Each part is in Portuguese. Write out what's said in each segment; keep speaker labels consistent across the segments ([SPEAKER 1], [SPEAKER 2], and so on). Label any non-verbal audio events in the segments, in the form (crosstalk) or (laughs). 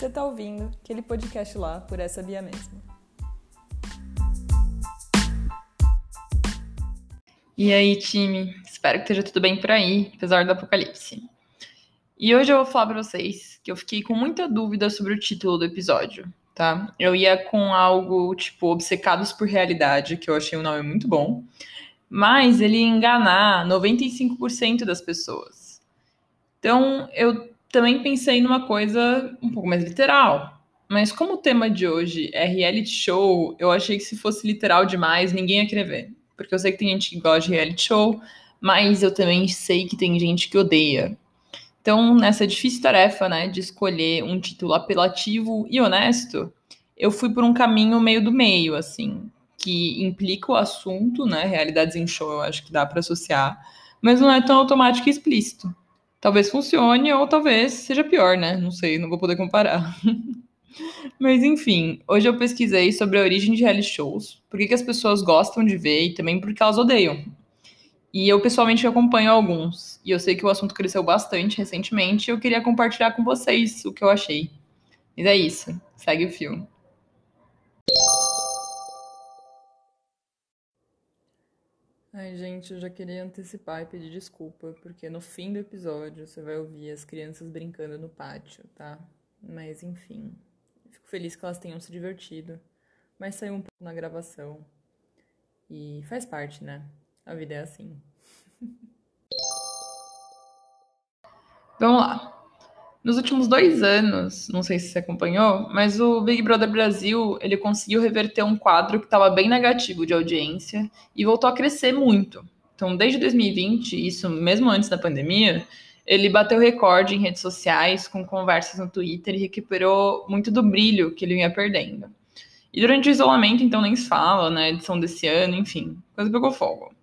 [SPEAKER 1] Você tá ouvindo aquele podcast lá por essa Bia mesmo.
[SPEAKER 2] E aí, time? Espero que esteja tudo bem por aí, apesar do apocalipse. E hoje eu vou falar para vocês que eu fiquei com muita dúvida sobre o título do episódio, tá? Eu ia com algo tipo Obcecados por Realidade, que eu achei um nome muito bom, mas ele ia enganar 95% das pessoas. Então, eu também pensei numa coisa um pouco mais literal. Mas como o tema de hoje é reality show, eu achei que se fosse literal demais, ninguém ia querer ver. Porque eu sei que tem gente que gosta de reality show, mas eu também sei que tem gente que odeia. Então, nessa difícil tarefa, né, de escolher um título apelativo e honesto, eu fui por um caminho meio do meio, assim, que implica o assunto, né, realidades em show, eu acho que dá para associar, mas não é tão automático e explícito. Talvez funcione ou talvez seja pior, né? Não sei, não vou poder comparar. (laughs) Mas enfim, hoje eu pesquisei sobre a origem de reality shows, por que, que as pessoas gostam de ver e também porque elas odeiam. E eu pessoalmente acompanho alguns, e eu sei que o assunto cresceu bastante recentemente e eu queria compartilhar com vocês o que eu achei. Mas é isso, segue o filme.
[SPEAKER 1] Ai, gente, eu já queria antecipar e pedir desculpa, porque no fim do episódio você vai ouvir as crianças brincando no pátio, tá? Mas enfim, fico feliz que elas tenham se divertido, mas saiu um pouco na gravação. E faz parte, né? A vida é assim. (laughs)
[SPEAKER 2] Vamos lá. Nos últimos dois anos, não sei se você acompanhou, mas o Big Brother Brasil ele conseguiu reverter um quadro que estava bem negativo de audiência e voltou a crescer muito. Então, desde 2020, isso mesmo antes da pandemia, ele bateu recorde em redes sociais, com conversas no Twitter e recuperou muito do brilho que ele vinha perdendo. E durante o isolamento, então, nem se fala, né? Edição desse ano, enfim, coisa pegou fogo.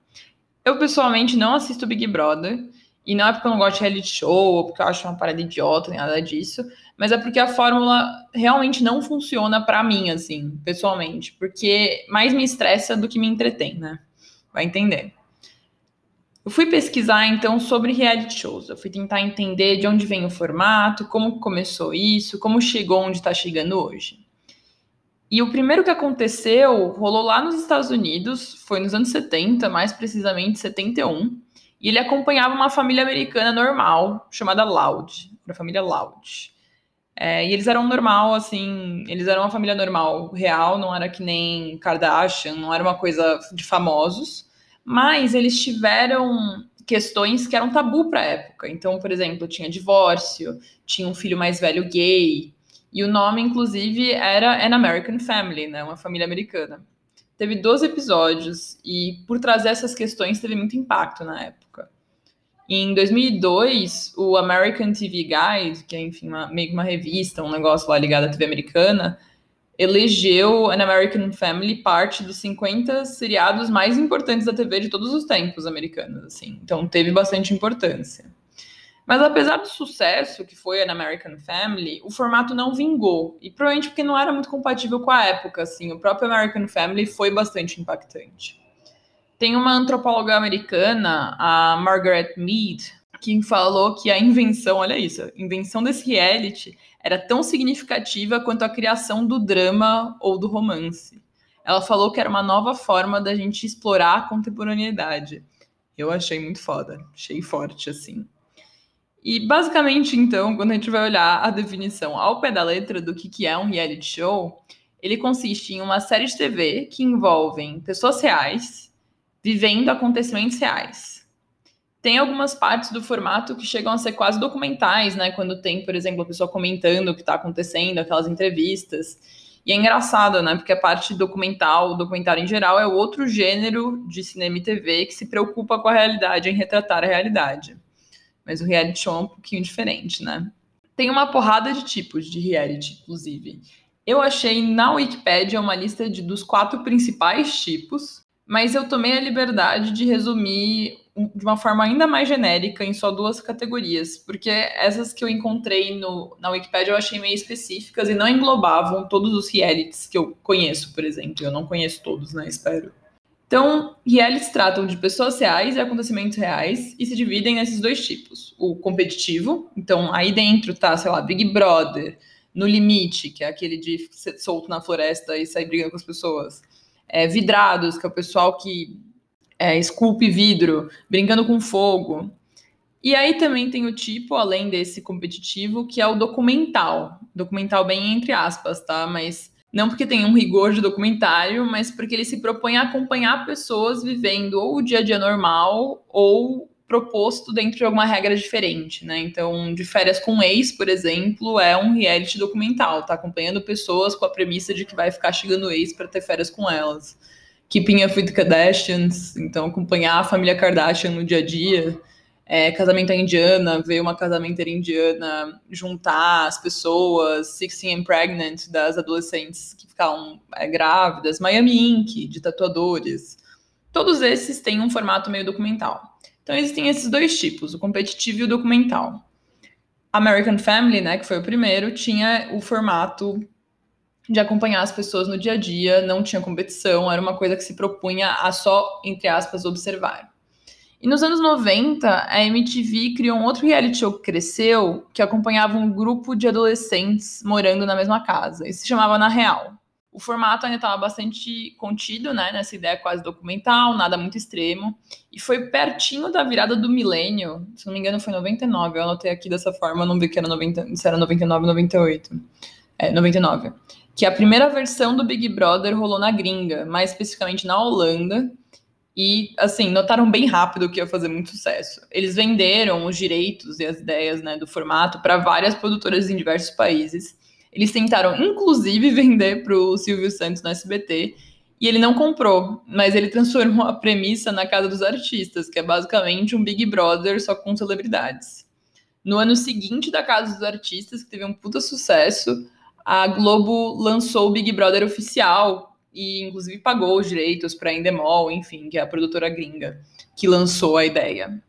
[SPEAKER 2] Eu, pessoalmente, não assisto Big Brother e não é porque eu não gosto de reality show, ou porque eu acho uma parada idiota, nem nada disso, mas é porque a fórmula realmente não funciona para mim, assim, pessoalmente. Porque mais me estressa do que me entretém, né? Vai entender. Eu fui pesquisar, então, sobre reality shows. Eu fui tentar entender de onde vem o formato, como começou isso, como chegou onde está chegando hoje. E o primeiro que aconteceu rolou lá nos Estados Unidos, foi nos anos 70, mais precisamente 71 e ele acompanhava uma família americana normal, chamada Loud, a família Loud. É, e eles eram normal, assim, eles eram uma família normal, real, não era que nem Kardashian, não era uma coisa de famosos, mas eles tiveram questões que eram tabu para a época. Então, por exemplo, tinha divórcio, tinha um filho mais velho gay, e o nome, inclusive, era An American Family, né, uma família americana. Teve 12 episódios e, por trazer essas questões, teve muito impacto na época. Em 2002, o American TV Guide, que é, enfim, uma, meio que uma revista, um negócio lá ligado à TV americana, elegeu An American Family parte dos 50 seriados mais importantes da TV de todos os tempos americanos, assim. Então, teve bastante importância. Mas apesar do sucesso que foi An American Family, o formato não vingou. E provavelmente porque não era muito compatível com a época, assim. O próprio American Family foi bastante impactante. Tem uma antropóloga americana, a Margaret Mead, que falou que a invenção, olha isso, a invenção desse reality era tão significativa quanto a criação do drama ou do romance. Ela falou que era uma nova forma da gente explorar a contemporaneidade. Eu achei muito foda, achei forte assim. E basicamente, então, quando a gente vai olhar a definição ao pé da letra do que, que é um reality show, ele consiste em uma série de TV que envolvem pessoas reais vivendo acontecimentos reais. Tem algumas partes do formato que chegam a ser quase documentais, né? Quando tem, por exemplo, a pessoa comentando o que está acontecendo, aquelas entrevistas. E é engraçado, né? Porque a parte documental, documentário em geral, é outro gênero de cinema e TV que se preocupa com a realidade, em retratar a realidade mas o reality show é um pouquinho diferente, né? Tem uma porrada de tipos de reality, inclusive. Eu achei na Wikipedia uma lista de, dos quatro principais tipos, mas eu tomei a liberdade de resumir de uma forma ainda mais genérica em só duas categorias, porque essas que eu encontrei no, na Wikipedia eu achei meio específicas e não englobavam todos os realities que eu conheço, por exemplo. Eu não conheço todos, né? Espero. Então, realities tratam de pessoas reais e acontecimentos reais e se dividem nesses dois tipos. O competitivo, então aí dentro tá, sei lá, Big Brother, No Limite, que é aquele de ser solto na floresta e sair brigando com as pessoas. É, vidrados, que é o pessoal que é, esculpe vidro, brincando com fogo. E aí também tem o tipo, além desse competitivo, que é o documental. Documental bem entre aspas, tá? Mas não porque tem um rigor de documentário, mas porque ele se propõe a acompanhar pessoas vivendo ou o dia a dia normal ou proposto dentro de alguma regra diferente, né? Então, de férias com ex, por exemplo, é um reality documental, tá acompanhando pessoas com a premissa de que vai ficar chegando ex para ter férias com elas. Keeping Up with Kardashians, então acompanhar a família Kardashian no dia a dia. É, casamento indiana, ver uma casamenteira indiana juntar as pessoas, Sixteen and Pregnant, das adolescentes que ficavam é, grávidas, Miami Ink, de tatuadores. Todos esses têm um formato meio documental. Então existem esses dois tipos, o competitivo e o documental. American Family, né, que foi o primeiro, tinha o formato de acompanhar as pessoas no dia a dia, não tinha competição, era uma coisa que se propunha a só, entre aspas, observar. E nos anos 90, a MTV criou um outro reality show que cresceu, que acompanhava um grupo de adolescentes morando na mesma casa, e se chamava Na Real. O formato ainda estava bastante contido, né, nessa ideia quase documental, nada muito extremo, e foi pertinho da virada do milênio, se não me engano foi 99, eu anotei aqui dessa forma, não vi que era 90, se era 99 ou 98. É, 99 que a primeira versão do Big Brother rolou na gringa, mais especificamente na Holanda. E, assim, notaram bem rápido que ia fazer muito sucesso. Eles venderam os direitos e as ideias né, do formato para várias produtoras em diversos países. Eles tentaram, inclusive, (laughs) vender para o Silvio Santos no SBT. E ele não comprou, mas ele transformou a premissa na Casa dos Artistas, que é basicamente um Big Brother só com celebridades. No ano seguinte da Casa dos Artistas, que teve um puta sucesso, a Globo lançou o Big Brother oficial e, inclusive, pagou os direitos para a Endemol, enfim, que é a produtora gringa que lançou a ideia.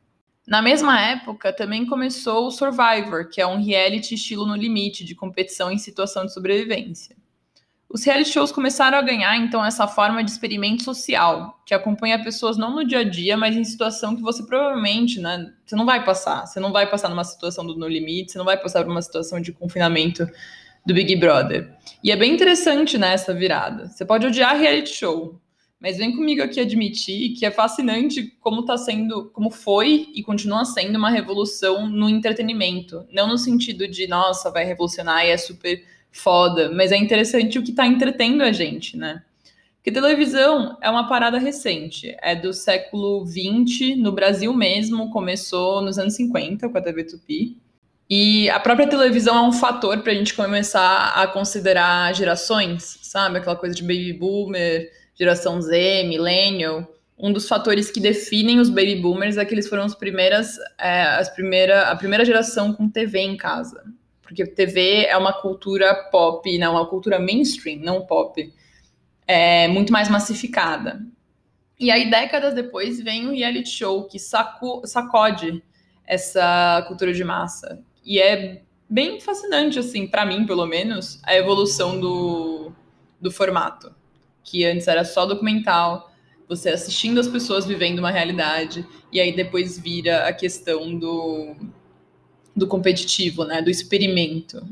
[SPEAKER 2] Na mesma época, também começou o Survivor, que é um reality estilo no limite, de competição em situação de sobrevivência. Os reality shows começaram a ganhar, então, essa forma de experimento social, que acompanha pessoas não no dia a dia, mas em situação que você provavelmente, né, você não vai passar. Você não vai passar numa situação do no limite, você não vai passar por uma situação de confinamento do Big Brother. E é bem interessante nessa né, virada. Você pode odiar reality show, mas vem comigo aqui admitir que é fascinante como tá sendo, como foi e continua sendo uma revolução no entretenimento. Não no sentido de, nossa, vai revolucionar e é super foda, mas é interessante o que tá entretendo a gente, né? Porque televisão é uma parada recente, é do século XX, no Brasil mesmo, começou nos anos 50 com a TV Tupi. E a própria televisão é um fator para a gente começar a considerar gerações, sabe? Aquela coisa de baby boomer, geração Z, millennial. Um dos fatores que definem os baby boomers é que eles foram as primeiras, é, as primeira, a primeira geração com TV em casa. Porque TV é uma cultura pop, não, uma cultura mainstream, não pop. É muito mais massificada. E aí, décadas depois, vem o reality show que saco, sacode essa cultura de massa. E é bem fascinante, assim, para mim, pelo menos, a evolução do, do formato. Que antes era só documental, você assistindo as pessoas vivendo uma realidade, e aí depois vira a questão do, do competitivo, né? Do experimento.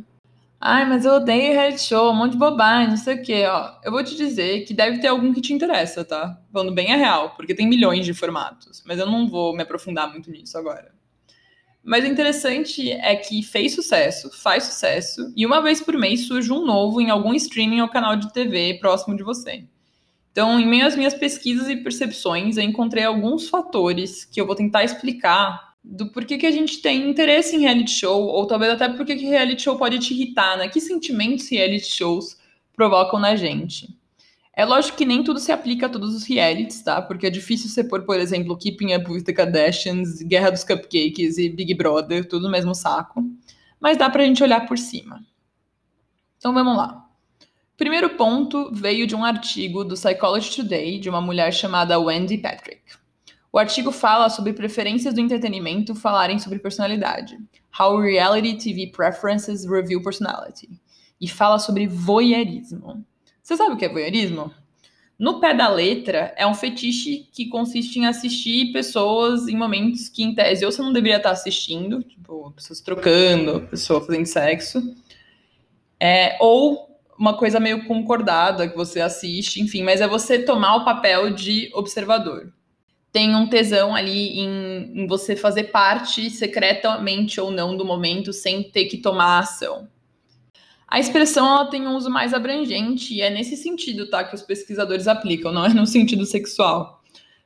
[SPEAKER 2] Ai, mas eu odeio reality show, um monte de bobagem, não sei o quê. Ó, eu vou te dizer que deve ter algum que te interessa, tá? Falando bem é real, porque tem milhões de formatos. Mas eu não vou me aprofundar muito nisso agora. Mas o interessante é que fez sucesso, faz sucesso, e uma vez por mês surge um novo em algum streaming ou canal de TV próximo de você. Então, em meio às minhas pesquisas e percepções, eu encontrei alguns fatores que eu vou tentar explicar do porquê que a gente tem interesse em reality show, ou talvez até porquê que reality show pode te irritar, né? Que sentimentos reality shows provocam na gente. É lógico que nem tudo se aplica a todos os realities, tá? Porque é difícil você pôr, por exemplo, Keeping Up with the Kardashians, Guerra dos Cupcakes e Big Brother, tudo no mesmo saco. Mas dá pra gente olhar por cima. Então vamos lá. Primeiro ponto veio de um artigo do Psychology Today de uma mulher chamada Wendy Patrick. O artigo fala sobre preferências do entretenimento falarem sobre personalidade. How reality TV preferences reveal personality. E fala sobre voyeurismo. Você sabe o que é voyeurismo? No pé da letra, é um fetiche que consiste em assistir pessoas em momentos que, em tese, ou você não deveria estar assistindo, tipo, pessoas trocando, pessoas fazendo sexo, É, ou uma coisa meio concordada que você assiste, enfim, mas é você tomar o papel de observador. Tem um tesão ali em, em você fazer parte, secretamente ou não, do momento, sem ter que tomar ação. A expressão ela tem um uso mais abrangente e é nesse sentido, tá, que os pesquisadores aplicam, não é no sentido sexual.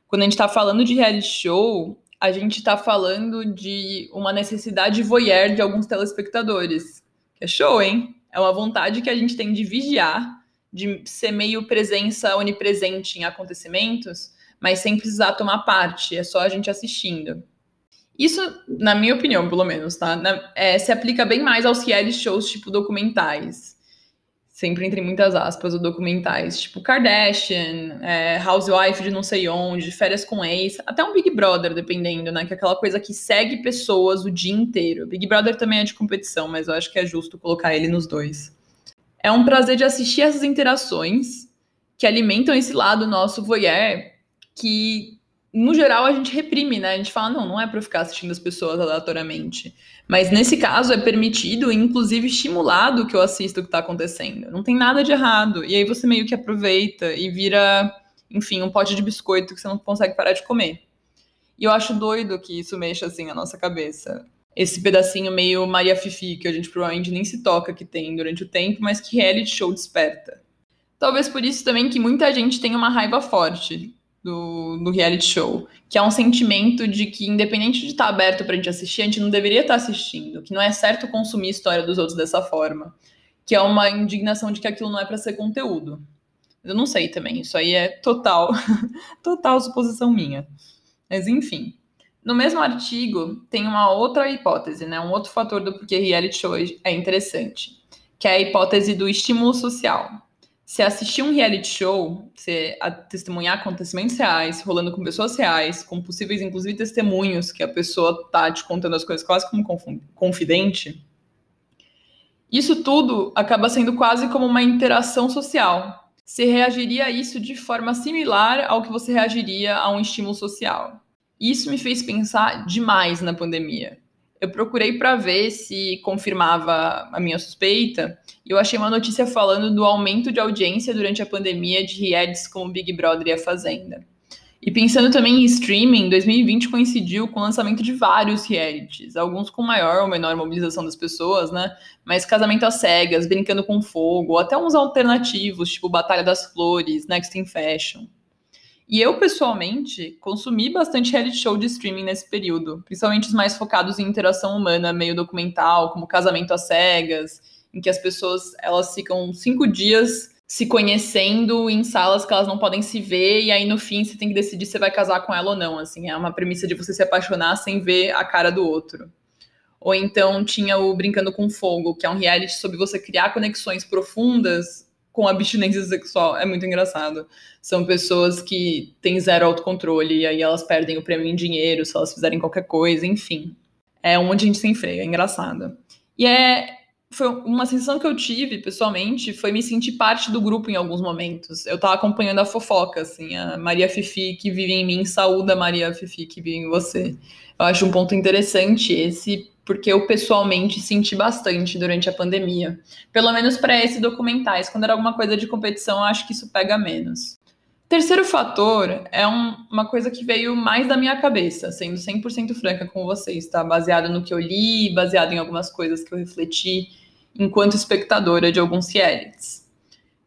[SPEAKER 2] Quando a gente está falando de reality show, a gente está falando de uma necessidade voyeur de alguns telespectadores. É show, hein? É uma vontade que a gente tem de vigiar, de ser meio presença onipresente em acontecimentos, mas sem precisar tomar parte, é só a gente assistindo. Isso, na minha opinião, pelo menos, tá? Na, é, se aplica bem mais aos reality shows tipo documentais. Sempre entre muitas aspas, o documentais. Tipo Kardashian, é, Housewife de não sei onde, Férias com Ex, até um Big Brother, dependendo, né? Que é aquela coisa que segue pessoas o dia inteiro. Big Brother também é de competição, mas eu acho que é justo colocar ele nos dois. É um prazer de assistir essas interações que alimentam esse lado nosso voyeur que no geral, a gente reprime, né? A gente fala, não, não é para ficar assistindo as pessoas aleatoriamente. Mas nesse caso é permitido e, inclusive, estimulado que eu assista o que está acontecendo. Não tem nada de errado. E aí você meio que aproveita e vira, enfim, um pote de biscoito que você não consegue parar de comer. E eu acho doido que isso mexa assim a nossa cabeça. Esse pedacinho meio Maria Fifi, que a gente provavelmente nem se toca que tem durante o tempo, mas que reality show desperta. Talvez por isso também que muita gente tem uma raiva forte do, do reality show, que é um sentimento de que, independente de estar aberto para a gente assistir, a gente não deveria estar assistindo, que não é certo consumir história dos outros dessa forma, que é uma indignação de que aquilo não é para ser conteúdo. Eu não sei também, isso aí é total, (laughs) total suposição minha. Mas enfim. No mesmo artigo, tem uma outra hipótese, né? Um outro fator do porquê reality show é interessante, que é a hipótese do estímulo social se assistir um reality show, se testemunhar acontecimentos reais, rolando com pessoas reais, com possíveis, inclusive, testemunhos que a pessoa tá te contando as coisas quase como confidente, isso tudo acaba sendo quase como uma interação social. Você reagiria a isso de forma similar ao que você reagiria a um estímulo social. Isso me fez pensar demais na pandemia eu procurei para ver se confirmava a minha suspeita. E eu achei uma notícia falando do aumento de audiência durante a pandemia de realities como Big Brother e A Fazenda. E pensando também em streaming, 2020 coincidiu com o lançamento de vários realities, alguns com maior ou menor mobilização das pessoas, né? Mas Casamento às Cegas, Brincando com Fogo, até uns alternativos, tipo Batalha das Flores, Next in Fashion. E eu, pessoalmente, consumi bastante reality show de streaming nesse período, principalmente os mais focados em interação humana, meio documental, como Casamento às Cegas, em que as pessoas elas ficam cinco dias se conhecendo em salas que elas não podem se ver, e aí no fim você tem que decidir se vai casar com ela ou não. Assim, é uma premissa de você se apaixonar sem ver a cara do outro. Ou então tinha o Brincando com Fogo, que é um reality sobre você criar conexões profundas com abstinência sexual. É muito engraçado. São pessoas que têm zero autocontrole e aí elas perdem o prêmio em dinheiro se elas fizerem qualquer coisa, enfim. É onde a gente sem freio, é engraçado. E é foi uma sensação que eu tive pessoalmente foi me sentir parte do grupo em alguns momentos. Eu tava acompanhando a fofoca, assim, a Maria Fifi que vive em mim, saúda a Maria Fifi que vive em você. Eu acho um ponto interessante esse porque eu pessoalmente senti bastante durante a pandemia. Pelo menos para esse documentais. Quando era alguma coisa de competição, eu acho que isso pega menos. Terceiro fator é um, uma coisa que veio mais da minha cabeça, sendo 100% franca com vocês, tá? Baseado no que eu li, baseado em algumas coisas que eu refleti enquanto espectadora de alguns realities.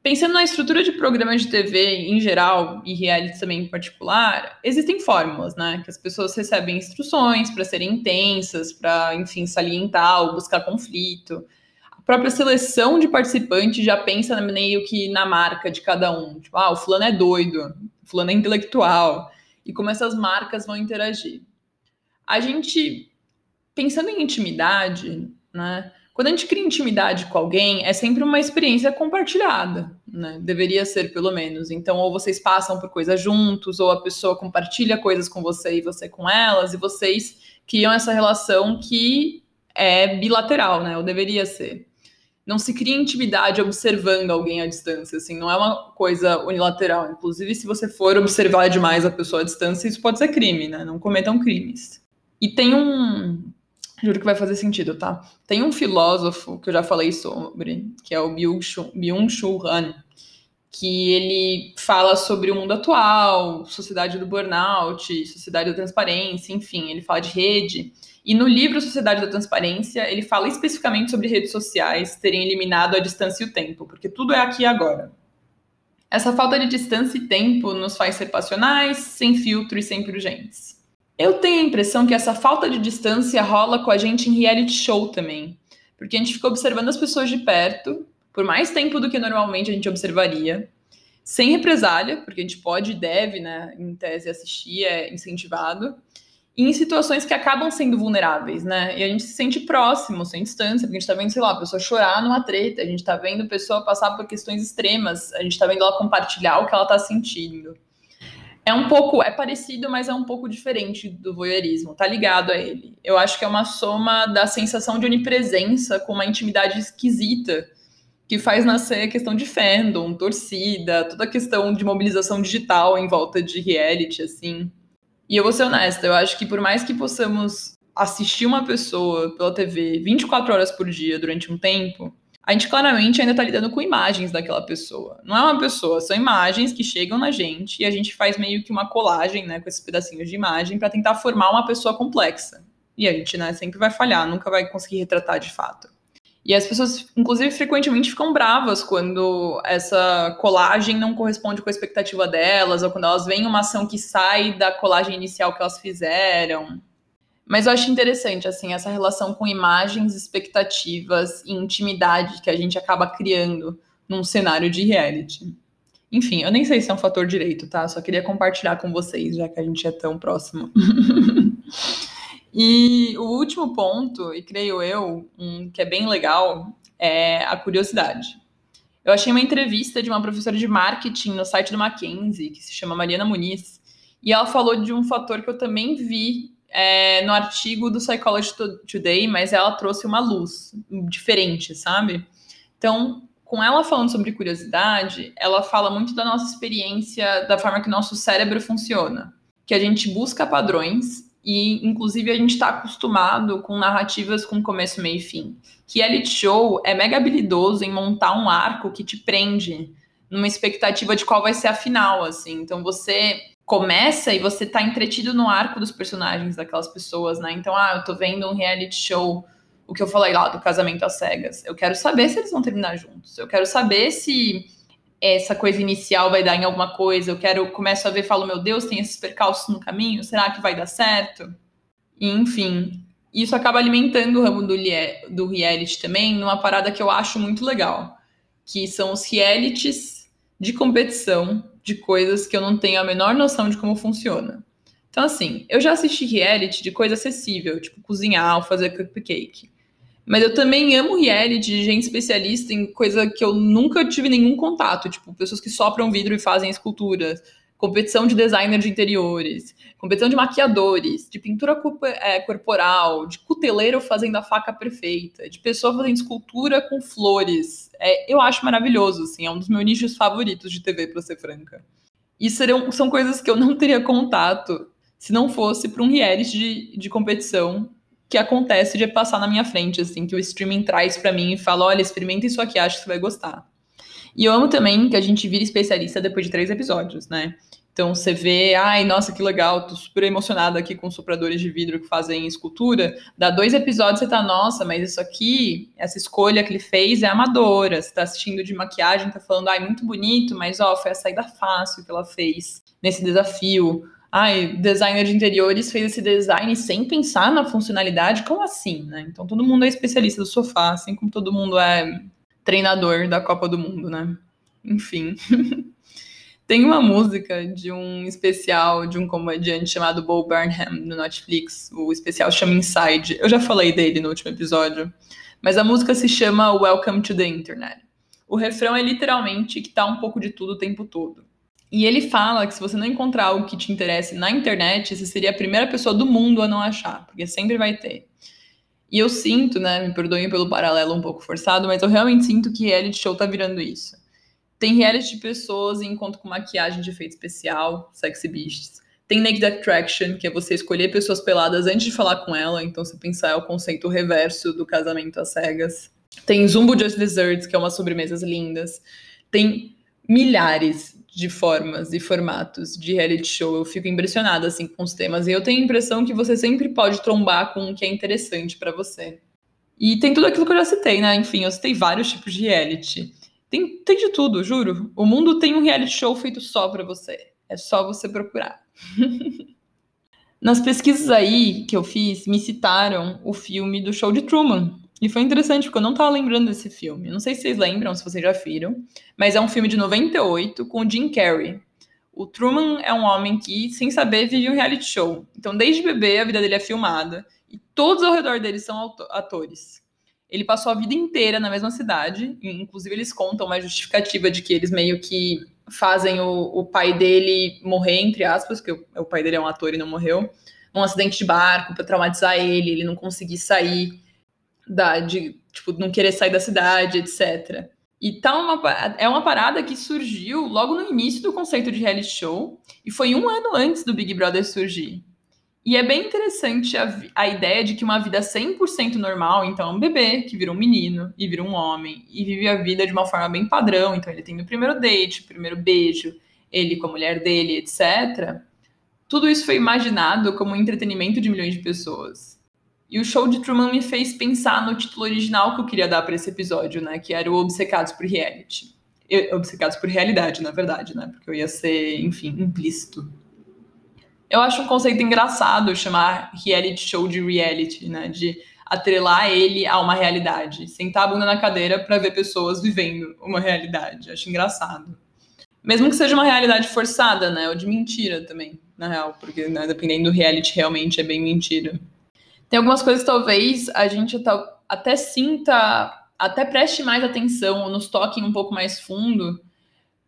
[SPEAKER 2] Pensando na estrutura de programas de TV em geral e reality também em particular, existem fórmulas, né? Que as pessoas recebem instruções para serem intensas, para, enfim, salientar ou buscar conflito. A própria seleção de participantes já pensa meio que na marca de cada um. Tipo, ah, o fulano é doido, o fulano é intelectual. E como essas marcas vão interagir. A gente, pensando em intimidade, né? Quando a gente cria intimidade com alguém, é sempre uma experiência compartilhada, né? Deveria ser, pelo menos. Então, ou vocês passam por coisas juntos, ou a pessoa compartilha coisas com você e você com elas, e vocês criam essa relação que é bilateral, né? Ou deveria ser. Não se cria intimidade observando alguém à distância, assim, não é uma coisa unilateral. Inclusive, se você for observar demais a pessoa à distância, isso pode ser crime, né? Não cometam crimes. E tem um, Juro que vai fazer sentido, tá? Tem um filósofo que eu já falei sobre, que é o Byung-Chul Han, que ele fala sobre o mundo atual, sociedade do burnout, sociedade da transparência, enfim, ele fala de rede. E no livro Sociedade da Transparência, ele fala especificamente sobre redes sociais terem eliminado a distância e o tempo, porque tudo é aqui e agora. Essa falta de distância e tempo nos faz ser passionais, sem filtro e sempre urgentes. Eu tenho a impressão que essa falta de distância rola com a gente em reality show também, porque a gente fica observando as pessoas de perto por mais tempo do que normalmente a gente observaria, sem represália, porque a gente pode e deve, né, em tese, assistir, é incentivado, e em situações que acabam sendo vulneráveis, né? E a gente se sente próximo, sem distância, porque a gente tá vendo, sei lá, a pessoa chorar numa treta, a gente tá vendo a pessoa passar por questões extremas, a gente tá vendo ela compartilhar o que ela tá sentindo. É um pouco, é parecido, mas é um pouco diferente do voyeurismo, tá ligado a ele. Eu acho que é uma soma da sensação de onipresença com uma intimidade esquisita que faz nascer a questão de fandom, torcida, toda a questão de mobilização digital em volta de reality, assim. E eu vou ser honesta, eu acho que por mais que possamos assistir uma pessoa pela TV 24 horas por dia durante um tempo, a gente claramente ainda está lidando com imagens daquela pessoa. Não é uma pessoa, são imagens que chegam na gente e a gente faz meio que uma colagem, né, com esses pedacinhos de imagem para tentar formar uma pessoa complexa. E a gente, né, sempre vai falhar, nunca vai conseguir retratar de fato. E as pessoas, inclusive, frequentemente ficam bravas quando essa colagem não corresponde com a expectativa delas, ou quando elas veem uma ação que sai da colagem inicial que elas fizeram. Mas eu acho interessante, assim, essa relação com imagens, expectativas e intimidade que a gente acaba criando num cenário de reality. Enfim, eu nem sei se é um fator direito, tá? Só queria compartilhar com vocês, já que a gente é tão próximo. (laughs) E o último ponto, e creio eu, um, que é bem legal, é a curiosidade. Eu achei uma entrevista de uma professora de marketing no site do Mackenzie, que se chama Mariana Muniz, e ela falou de um fator que eu também vi é, no artigo do Psychology Today, mas ela trouxe uma luz diferente, sabe? Então, com ela falando sobre curiosidade, ela fala muito da nossa experiência, da forma que nosso cérebro funciona. Que a gente busca padrões e, inclusive, a gente está acostumado com narrativas com começo, meio e fim. Que Elite Show é mega habilidoso em montar um arco que te prende numa expectativa de qual vai ser a final, assim. Então, você começa e você tá entretido no arco dos personagens daquelas pessoas, né? Então, ah, eu tô vendo um reality show, o que eu falei lá do casamento às cegas. Eu quero saber se eles vão terminar juntos. Eu quero saber se essa coisa inicial vai dar em alguma coisa, eu quero, começo a ver, falo, meu Deus, tem esses percalços no caminho, será que vai dar certo? E, enfim, isso acaba alimentando o ramo do, do reality também, numa parada que eu acho muito legal, que são os realities de competição de coisas que eu não tenho a menor noção de como funciona. Então, assim, eu já assisti reality de coisa acessível, tipo cozinhar ou fazer cupcake. Mas eu também amo reality de gente especialista em coisa que eu nunca tive nenhum contato, tipo, pessoas que sopram vidro e fazem esculturas, competição de designer de interiores, competição de maquiadores, de pintura é, corporal, de cuteleiro fazendo a faca perfeita, de pessoa fazendo escultura com flores. É, eu acho maravilhoso, assim, é um dos meus nichos favoritos de TV, pra ser franca. E são coisas que eu não teria contato se não fosse para um reality de, de competição que acontece de passar na minha frente, assim, que o streaming traz para mim e fala: olha, experimenta isso aqui, acho que você vai gostar. E eu amo também que a gente vira especialista depois de três episódios, né? Então você vê, ai, nossa, que legal, tô super emocionada aqui com sopradores de vidro que fazem escultura. Dá dois episódios você tá, nossa, mas isso aqui, essa escolha que ele fez é amadora. Você tá assistindo de maquiagem, tá falando, ai, muito bonito, mas ó, foi a saída fácil que ela fez nesse desafio ai, designer de interiores fez esse design sem pensar na funcionalidade, como assim, né? Então todo mundo é especialista do sofá, assim como todo mundo é treinador da Copa do Mundo, né? Enfim. (laughs) Tem uma música de um especial de um comediante chamado Bo Burnham no Netflix. O especial chama Inside. Eu já falei dele no último episódio. Mas a música se chama Welcome to the Internet. O refrão é literalmente que tá um pouco de tudo o tempo todo. E ele fala que se você não encontrar algo que te interesse na internet, você seria a primeira pessoa do mundo a não achar, porque sempre vai ter. E eu sinto, né, me perdoem pelo paralelo um pouco forçado, mas eu realmente sinto que reality show tá virando isso. Tem reality de pessoas em encontro com maquiagem de efeito especial, sexy beasts. Tem Naked Attraction, que é você escolher pessoas peladas antes de falar com ela, então se pensar é o conceito reverso do casamento às cegas. Tem Zumbo Just Desserts, que é umas sobremesas lindas. Tem milhares de formas e formatos de reality show. Eu fico impressionada assim com os temas e eu tenho a impressão que você sempre pode trombar com o que é interessante para você. E tem tudo aquilo que eu já citei, né? Enfim, eu citei vários tipos de reality. Tem, tem de tudo, juro. O mundo tem um reality show feito só para você. É só você procurar. (laughs) Nas pesquisas aí que eu fiz, me citaram o filme do Show de Truman. E foi interessante, porque eu não tava lembrando desse filme. Não sei se vocês lembram, se vocês já viram, mas é um filme de 98 com o Jim Carrey. O Truman é um homem que, sem saber, vive um reality show. Então, desde bebê, a vida dele é filmada e todos ao redor dele são atores. Ele passou a vida inteira na mesma cidade, inclusive eles contam uma justificativa de que eles meio que fazem o, o pai dele morrer, entre aspas, porque o, o pai dele é um ator e não morreu, num acidente de barco para traumatizar ele, ele não conseguir sair da, de, tipo, não querer sair da cidade, etc. E tá uma, é uma parada que surgiu logo no início do conceito de reality show, e foi um ano antes do Big Brother surgir. E é bem interessante a, a ideia de que uma vida 100% normal, então um bebê que vira um menino e vira um homem e vive a vida de uma forma bem padrão, então ele tem o primeiro date, o primeiro beijo, ele com a mulher dele, etc. Tudo isso foi imaginado como entretenimento de milhões de pessoas. E o show de Truman me fez pensar no título original que eu queria dar para esse episódio, né, que era o Obcecados por Reality. Eu, obcecados por realidade, na verdade, né? Porque eu ia ser, enfim, implícito eu acho um conceito engraçado chamar reality show de reality, né? De atrelar ele a uma realidade. Sentar a bunda na cadeira para ver pessoas vivendo uma realidade. Acho engraçado. Mesmo que seja uma realidade forçada, né? Ou de mentira também, na real. Porque, né, dependendo do reality, realmente é bem mentira. Tem algumas coisas talvez a gente até sinta, até preste mais atenção, ou nos toque um pouco mais fundo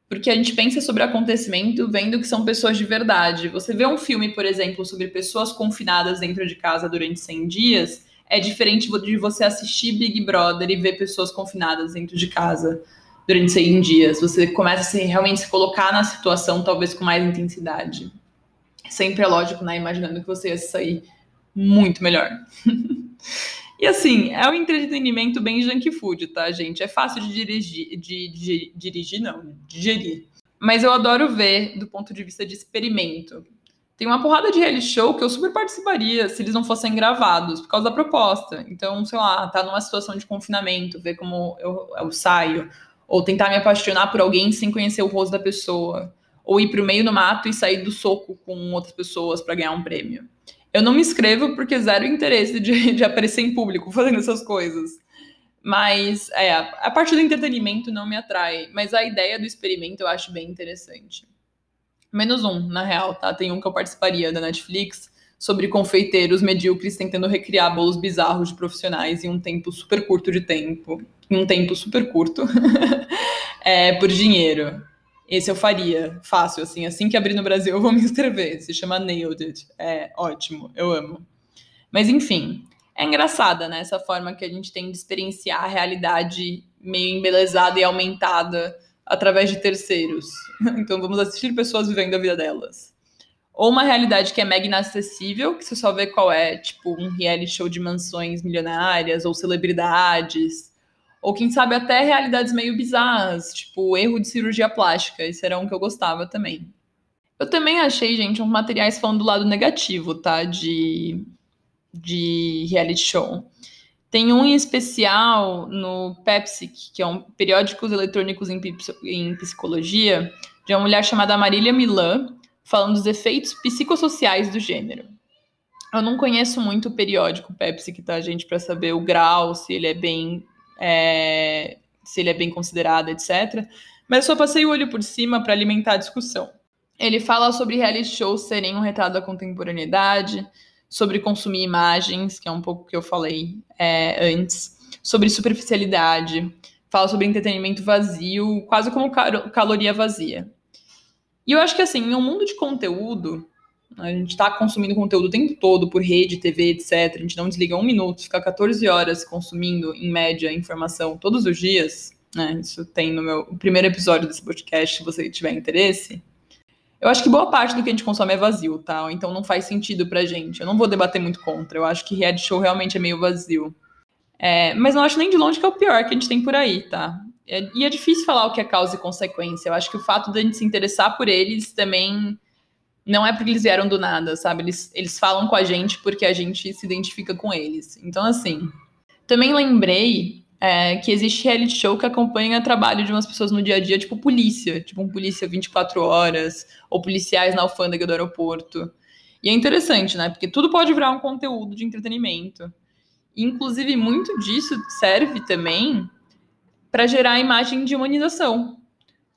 [SPEAKER 2] porque a gente pensa sobre acontecimento vendo que são pessoas de verdade. Você vê um filme, por exemplo, sobre pessoas confinadas dentro de casa durante 100 dias, é diferente de você assistir Big Brother e ver pessoas confinadas dentro de casa durante 100 dias. Você começa a se, realmente se colocar na situação, talvez com mais intensidade. Sempre é lógico, né? Imaginando que você ia sair muito melhor. (laughs) E assim, é um entretenimento bem junk food, tá, gente? É fácil de dirigir, de, de, dirigir não, de digerir. Mas eu adoro ver do ponto de vista de experimento. Tem uma porrada de reality show que eu super participaria se eles não fossem gravados, por causa da proposta. Então, sei lá, tá numa situação de confinamento, ver como eu, eu saio. Ou tentar me apaixonar por alguém sem conhecer o rosto da pessoa. Ou ir pro meio do mato e sair do soco com outras pessoas para ganhar um prêmio. Eu não me inscrevo porque zero interesse de, de aparecer em público fazendo essas coisas. Mas é, a parte do entretenimento não me atrai. Mas a ideia do experimento eu acho bem interessante. Menos um, na real, tá? Tem um que eu participaria da Netflix sobre confeiteiros medíocres tentando recriar bolos bizarros de profissionais em um tempo super curto de tempo. Em um tempo super curto. (laughs) é, por dinheiro. Esse eu faria, fácil, assim. Assim que abrir no Brasil, eu vou me inscrever. Se chama Nailed It. É ótimo, eu amo. Mas, enfim, é engraçada, né? Essa forma que a gente tem de experienciar a realidade meio embelezada e aumentada através de terceiros. (laughs) Então, vamos assistir pessoas vivendo a vida delas. Ou uma realidade que é mega inacessível, que você só vê qual é, tipo, um reality show de mansões milionárias ou celebridades ou quem sabe até realidades meio bizarras, tipo erro de cirurgia plástica. Esse era um que eu gostava também. Eu também achei, gente, uns materiais falando do lado negativo, tá? De, de reality show. Tem um em especial no Pepsi, que é um periódicos eletrônicos em, em psicologia, de uma mulher chamada Marília Milan, falando dos efeitos psicossociais do gênero. Eu não conheço muito o periódico Pepsi, tá, gente, para saber o grau, se ele é bem é, se ele é bem considerado, etc. Mas só passei o olho por cima para alimentar a discussão. Ele fala sobre reality shows serem um retrato da contemporaneidade, sobre consumir imagens, que é um pouco que eu falei é, antes, sobre superficialidade, fala sobre entretenimento vazio, quase como caloria vazia. E eu acho que assim, em um mundo de conteúdo, a gente está consumindo conteúdo o tempo todo por rede, TV, etc. A gente não desliga um minuto, fica 14 horas consumindo, em média, informação todos os dias. Né? Isso tem no meu primeiro episódio desse podcast, se você tiver interesse. Eu acho que boa parte do que a gente consome é vazio, tá? Então não faz sentido pra gente. Eu não vou debater muito contra. Eu acho que reality show realmente é meio vazio. É, mas não acho nem de longe que é o pior que a gente tem por aí, tá? É, e é difícil falar o que é causa e consequência. Eu acho que o fato de a gente se interessar por eles também não é porque eles vieram do nada, sabe? Eles, eles falam com a gente porque a gente se identifica com eles. Então, assim. Também lembrei é, que existe reality show que acompanha o trabalho de umas pessoas no dia a dia, tipo polícia, tipo um polícia 24 horas, ou policiais na alfândega do aeroporto. E é interessante, né? Porque tudo pode virar um conteúdo de entretenimento. Inclusive, muito disso serve também para gerar a imagem de humanização.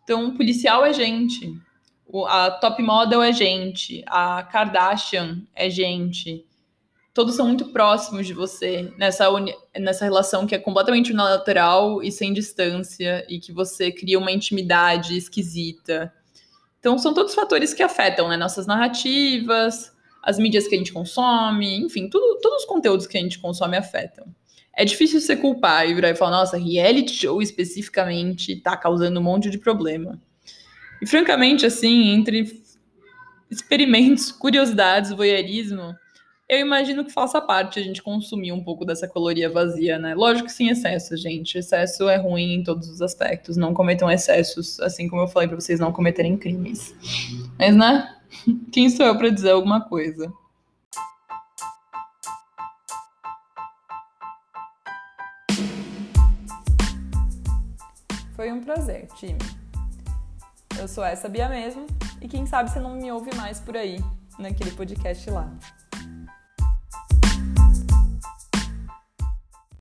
[SPEAKER 2] Então, um policial é gente, a top model é gente, a Kardashian é gente, todos são muito próximos de você nessa, nessa relação que é completamente unilateral e sem distância e que você cria uma intimidade esquisita. Então, são todos fatores que afetam né, nossas narrativas, as mídias que a gente consome, enfim, tudo, todos os conteúdos que a gente consome afetam. É difícil você culpar e virar e falar, nossa, reality show especificamente está causando um monte de problema. E, francamente, assim, entre experimentos, (laughs) curiosidades, voyeurismo, eu imagino que faça parte a gente consumir um pouco dessa caloria vazia, né? Lógico que sem excesso, gente. Excesso é ruim em todos os aspectos. Não cometam excessos, assim como eu falei para vocês não cometerem crimes. Mas, né? (laughs) Quem sou eu para dizer alguma coisa?
[SPEAKER 1] Foi um prazer, time. Eu sou essa Bia mesmo, e quem sabe você não me ouve mais por aí, naquele podcast lá.